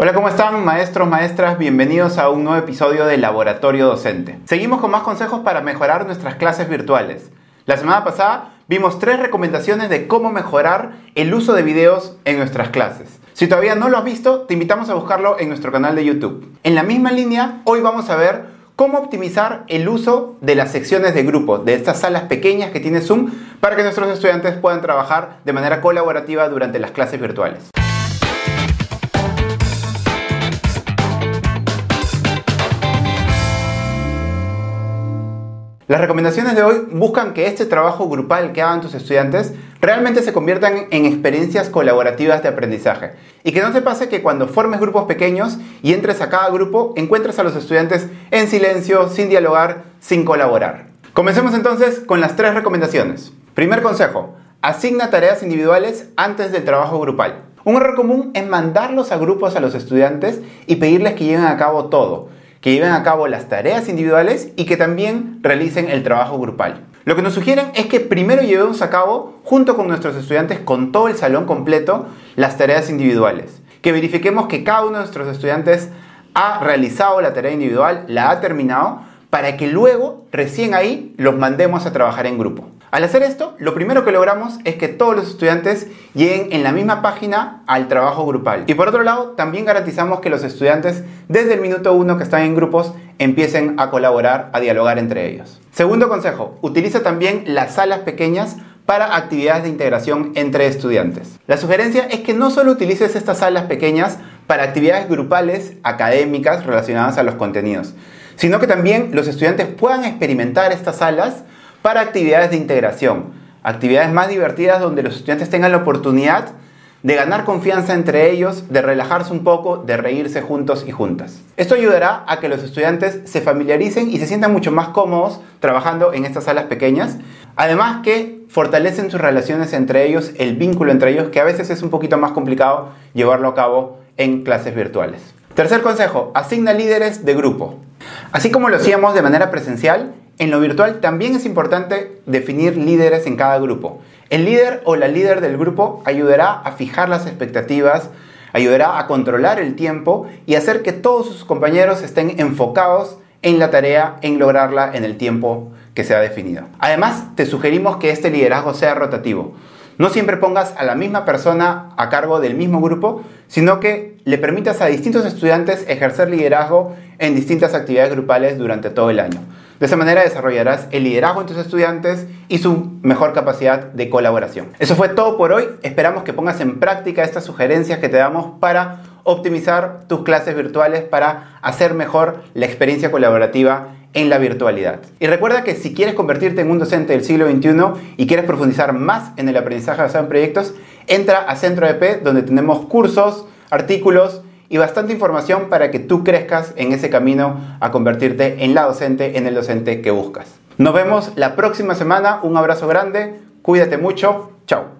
Hola, ¿cómo están maestros, maestras? Bienvenidos a un nuevo episodio de Laboratorio Docente. Seguimos con más consejos para mejorar nuestras clases virtuales. La semana pasada vimos tres recomendaciones de cómo mejorar el uso de videos en nuestras clases. Si todavía no lo has visto, te invitamos a buscarlo en nuestro canal de YouTube. En la misma línea, hoy vamos a ver cómo optimizar el uso de las secciones de grupo, de estas salas pequeñas que tiene Zoom, para que nuestros estudiantes puedan trabajar de manera colaborativa durante las clases virtuales. Las recomendaciones de hoy buscan que este trabajo grupal que hagan tus estudiantes realmente se conviertan en experiencias colaborativas de aprendizaje. Y que no te pase que cuando formes grupos pequeños y entres a cada grupo, encuentres a los estudiantes en silencio, sin dialogar, sin colaborar. Comencemos entonces con las tres recomendaciones. Primer consejo, asigna tareas individuales antes del trabajo grupal. Un error común es mandarlos a grupos a los estudiantes y pedirles que lleven a cabo todo que lleven a cabo las tareas individuales y que también realicen el trabajo grupal. Lo que nos sugieren es que primero llevemos a cabo, junto con nuestros estudiantes, con todo el salón completo, las tareas individuales. Que verifiquemos que cada uno de nuestros estudiantes ha realizado la tarea individual, la ha terminado, para que luego, recién ahí, los mandemos a trabajar en grupo. Al hacer esto, lo primero que logramos es que todos los estudiantes lleguen en la misma página al trabajo grupal. Y por otro lado, también garantizamos que los estudiantes, desde el minuto uno que están en grupos, empiecen a colaborar, a dialogar entre ellos. Segundo consejo, utiliza también las salas pequeñas para actividades de integración entre estudiantes. La sugerencia es que no solo utilices estas salas pequeñas para actividades grupales académicas relacionadas a los contenidos, sino que también los estudiantes puedan experimentar estas salas para actividades de integración, actividades más divertidas donde los estudiantes tengan la oportunidad de ganar confianza entre ellos, de relajarse un poco, de reírse juntos y juntas. Esto ayudará a que los estudiantes se familiaricen y se sientan mucho más cómodos trabajando en estas salas pequeñas, además que fortalecen sus relaciones entre ellos, el vínculo entre ellos, que a veces es un poquito más complicado llevarlo a cabo en clases virtuales. Tercer consejo, asigna líderes de grupo. Así como lo hacíamos de manera presencial, en lo virtual también es importante definir líderes en cada grupo. El líder o la líder del grupo ayudará a fijar las expectativas, ayudará a controlar el tiempo y hacer que todos sus compañeros estén enfocados en la tarea, en lograrla en el tiempo que se ha definido. Además, te sugerimos que este liderazgo sea rotativo. No siempre pongas a la misma persona a cargo del mismo grupo, sino que le permitas a distintos estudiantes ejercer liderazgo en distintas actividades grupales durante todo el año. De esa manera desarrollarás el liderazgo en tus estudiantes y su mejor capacidad de colaboración. Eso fue todo por hoy. Esperamos que pongas en práctica estas sugerencias que te damos para optimizar tus clases virtuales, para hacer mejor la experiencia colaborativa en la virtualidad. Y recuerda que si quieres convertirte en un docente del siglo XXI y quieres profundizar más en el aprendizaje basado en proyectos, entra a Centro EP donde tenemos cursos, artículos, y bastante información para que tú crezcas en ese camino a convertirte en la docente, en el docente que buscas. Nos vemos la próxima semana, un abrazo grande, cuídate mucho, chao.